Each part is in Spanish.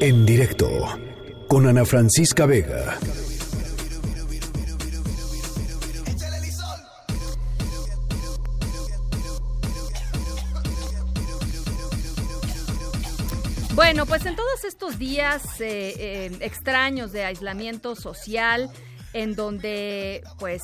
En directo con Ana Francisca Vega. Bueno, pues en todos estos días eh, eh, extraños de aislamiento social, en donde pues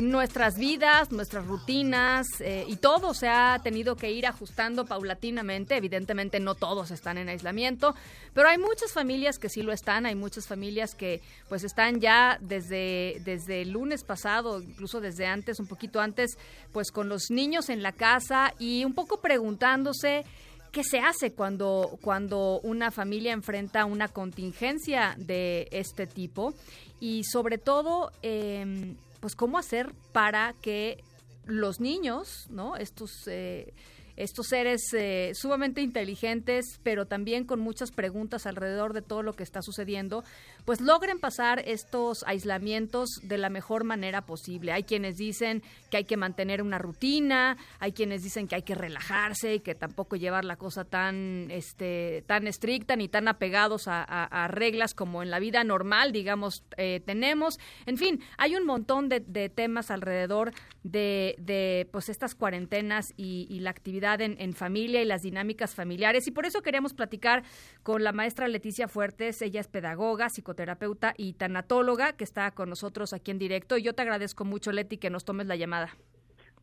nuestras vidas, nuestras rutinas eh, y todo se ha tenido que ir ajustando paulatinamente. Evidentemente no todos están en aislamiento, pero hay muchas familias que sí lo están, hay muchas familias que pues están ya desde, desde el lunes pasado, incluso desde antes, un poquito antes, pues con los niños en la casa y un poco preguntándose ¿Qué se hace cuando, cuando una familia enfrenta una contingencia de este tipo? Y sobre todo, em, pues cómo hacer para que los niños, ¿no? Estos eh, estos seres eh, sumamente inteligentes, pero también con muchas preguntas alrededor de todo lo que está sucediendo, pues logren pasar estos aislamientos de la mejor manera posible. Hay quienes dicen que hay que mantener una rutina, hay quienes dicen que hay que relajarse y que tampoco llevar la cosa tan, este, tan estricta ni tan apegados a, reglas como en la vida normal, digamos, eh, tenemos. En fin, hay un montón de, temas alrededor de, de, pues estas cuarentenas y la actividad en, familia y las dinámicas familiares. Y por eso queremos platicar con la maestra Leticia Fuertes. Ella es pedagoga, psicoterapeuta y tanatóloga que está con nosotros aquí en directo. Y yo te agradezco mucho, Leti, que nos tomes la llamada.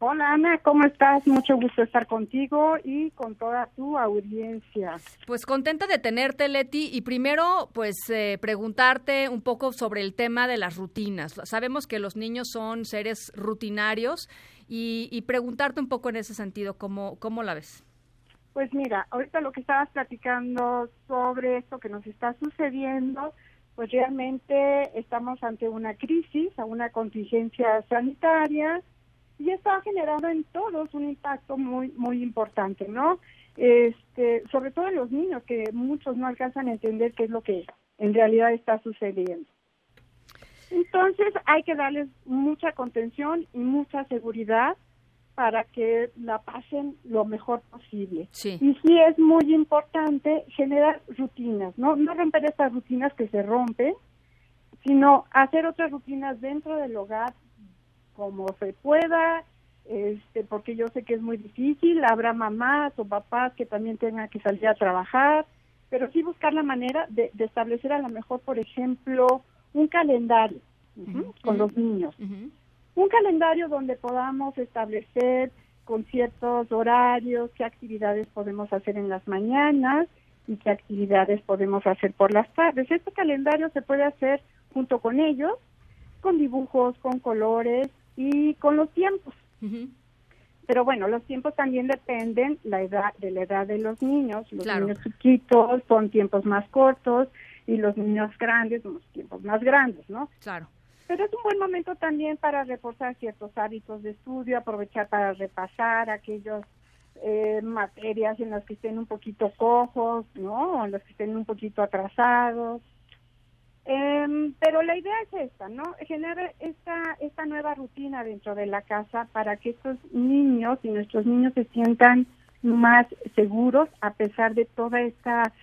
Hola Ana, ¿cómo estás? Mucho gusto estar contigo y con toda tu audiencia. Pues contenta de tenerte, Leti, y primero pues eh, preguntarte un poco sobre el tema de las rutinas. Sabemos que los niños son seres rutinarios y, preguntarte un poco en ese sentido, ¿cómo, ¿cómo la ves? Pues mira, ahorita lo que estabas platicando sobre esto que nos está sucediendo, pues realmente estamos ante una crisis, a una contingencia sanitaria y esto ha generado en todos un impacto muy muy importante, ¿no? Este, sobre todo en los niños que muchos no alcanzan a entender qué es lo que en realidad está sucediendo. Entonces hay que darles mucha contención y mucha seguridad para que la pasen lo mejor posible. Y sí es muy importante generar rutinas, ¿no? No romper estas rutinas que se rompen, sino hacer otras rutinas dentro del hogar como se pueda, este, porque yo sé que es muy difícil, habrá mamás o papás que también tengan que salir a trabajar, pero sí buscar la manera de, de establecer a lo mejor, por ejemplo, un calendario con los niños. Un calendario donde podamos establecer con ciertos horarios qué actividades podemos hacer en las mañanas y qué actividades podemos hacer por las tardes. Este calendario se puede hacer junto con ellos, con dibujos, con colores y con los tiempos. Pero bueno, los tiempos también dependen la edad de la edad de los niños. Los niños chiquitos son tiempos más cortos y los niños grandes son tiempos más grandes, ¿no? Claro. Pero es un buen momento también para reforzar ciertos hábitos de estudio, aprovechar para repasar aquellas eh, materias en las que estén un poquito cojos, ¿no? O en las que estén un poquito atrasados. Em, pero la idea es esta, ¿no? Generar esta, esta nueva rutina dentro de la casa para que estos niños y nuestros niños se sientan más seguros a pesar de toda esta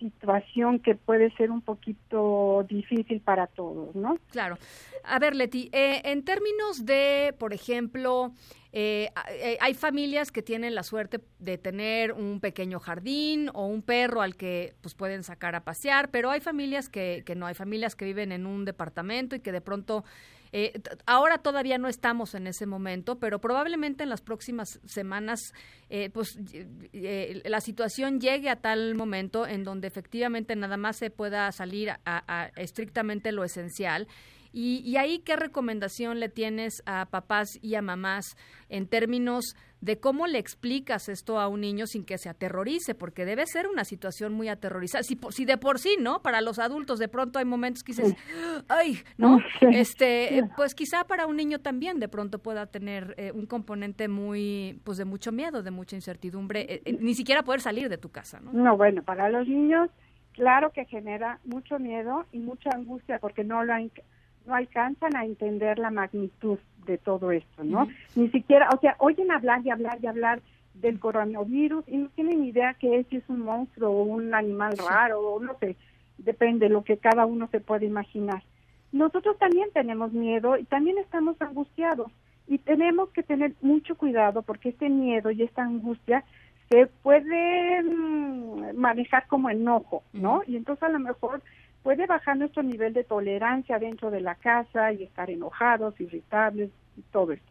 situación que puede ser un poquito difícil para todos, ¿no? Claro. A ver, Leti, eh, en términos de, por ejemplo, eh, eh, hay familias que tienen la suerte de tener un pequeño jardín o un perro al que pues pueden sacar a pasear, pero hay familias que, que no, hay familias que viven en un departamento y que de pronto eh, ahora todavía no estamos en ese momento, pero probablemente en las próximas semanas, eh, pues eh, la situación llegue a tal momento en donde efectivamente nada más se pueda salir a estrictamente lo esencial y, ahí, ¿qué recomendación le tienes a papás y a mamás en términos de cómo le explicas esto a un niño sin que se aterrorice? Porque debe ser una situación muy aterrorizada. Si, si de por sí, ¿no? Para los adultos de pronto hay momentos que dices, ay, ¿no? Este, pues quizá para un niño también de pronto pueda tener eh, un componente muy, pues de mucho miedo, de mucha incertidumbre, eh, eh, ni siquiera poder salir de tu casa, ¿no? No, bueno, para los niños, claro que genera mucho miedo y mucha angustia porque no lo han no alcanzan a entender la magnitud de todo esto, ¿no? Ni siquiera, o sea, oyen hablar y hablar y hablar del coronavirus y no tienen idea que es, si es un monstruo o un animal raro o no sé, depende de lo que cada uno se puede imaginar. Nosotros también tenemos miedo y también estamos angustiados y tenemos que tener mucho cuidado porque este miedo y esta angustia se puede mm, manejar como enojo, ¿no? Y entonces a lo mejor puede bajar nuestro nivel de tolerancia dentro de la casa y estar enojados, irritables y todo esto.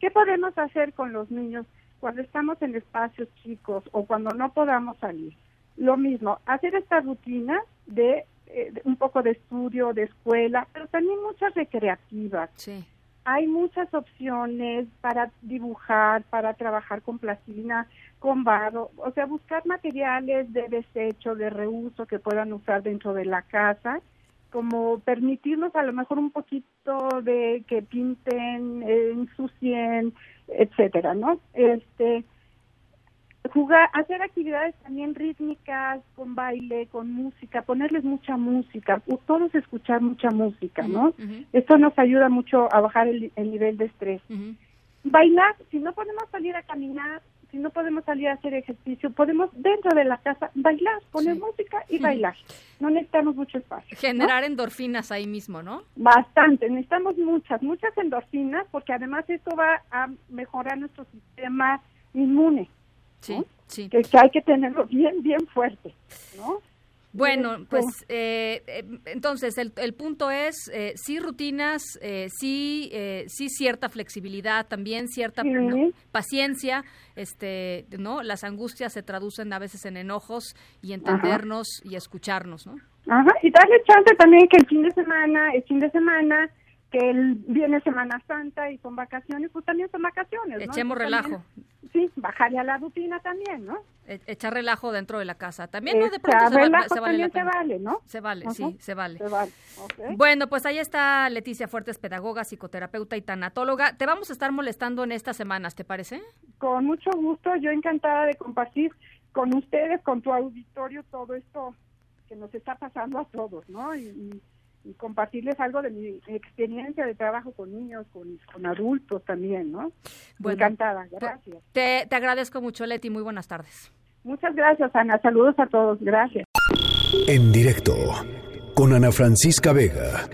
¿Qué podemos hacer con los niños cuando estamos en espacios chicos o cuando no podamos salir? Lo mismo, hacer esta rutina de, eh, un poco de estudio, de escuela, pero también muchas recreativas. Sí. Hay muchas opciones para dibujar, para trabajar con plastilina, con barro, o sea, buscar materiales de desecho, de reuso que puedan usar dentro de la casa como permitirnos a lo mejor un poquito de que pinten, ensucien, etcétera, ¿no? Este jugar, hacer actividades también rítmicas, con baile, con música, ponerles mucha música, todos escuchar mucha música, ¿no? Esto nos ayuda mucho a bajar el, nivel de estrés. Bailar, si no podemos salir a caminar, si no podemos salir a hacer ejercicio, podemos dentro de la casa bailar, poner música y bailar. No necesitamos mucho espacio. Generar endorfinas ahí mismo, ¿no? Bastante, necesitamos muchas, muchas endorfinas porque además esto va a mejorar nuestro sistema inmune. Sí, sí. Que, que, hay que tenerlo bien, bien fuerte, ¿no? Bueno, pues eh, eh, entonces el, el, punto es eh, sí rutinas, eh, sí, eh, sí cierta flexibilidad, también cierta paciencia, este, no, las angustias se traducen a veces en enojos y entendernos y escucharnos, ¿no? Ajá, y darle chance también que el fin de semana, el fin de semana que el, viene Semana Santa y son vacaciones, pues también son vacaciones. Echemos relajo. Sí, bajarle a la rutina también, ¿no? E, echar relajo dentro de la casa. También, ¿no? De pronto se, vale se vale, ¿no? Se vale, sí, se vale. Se vale. Bueno, pues ahí está Leticia Fuertes, pedagoga, psicoterapeuta y tanatóloga. Te vamos a estar molestando en estas semanas, ¿te parece? Con mucho gusto, yo encantada de compartir con ustedes, con tu auditorio, todo esto que nos está pasando a todos, ¿no? y y compartirles algo de mi experiencia de trabajo con niños, con, con adultos también, ¿no? Encantada, pues, gracias. Te, te agradezco mucho, Leti, muy buenas tardes. Muchas gracias, Ana. Saludos a todos, gracias. En directo, con Ana Francisca Vega.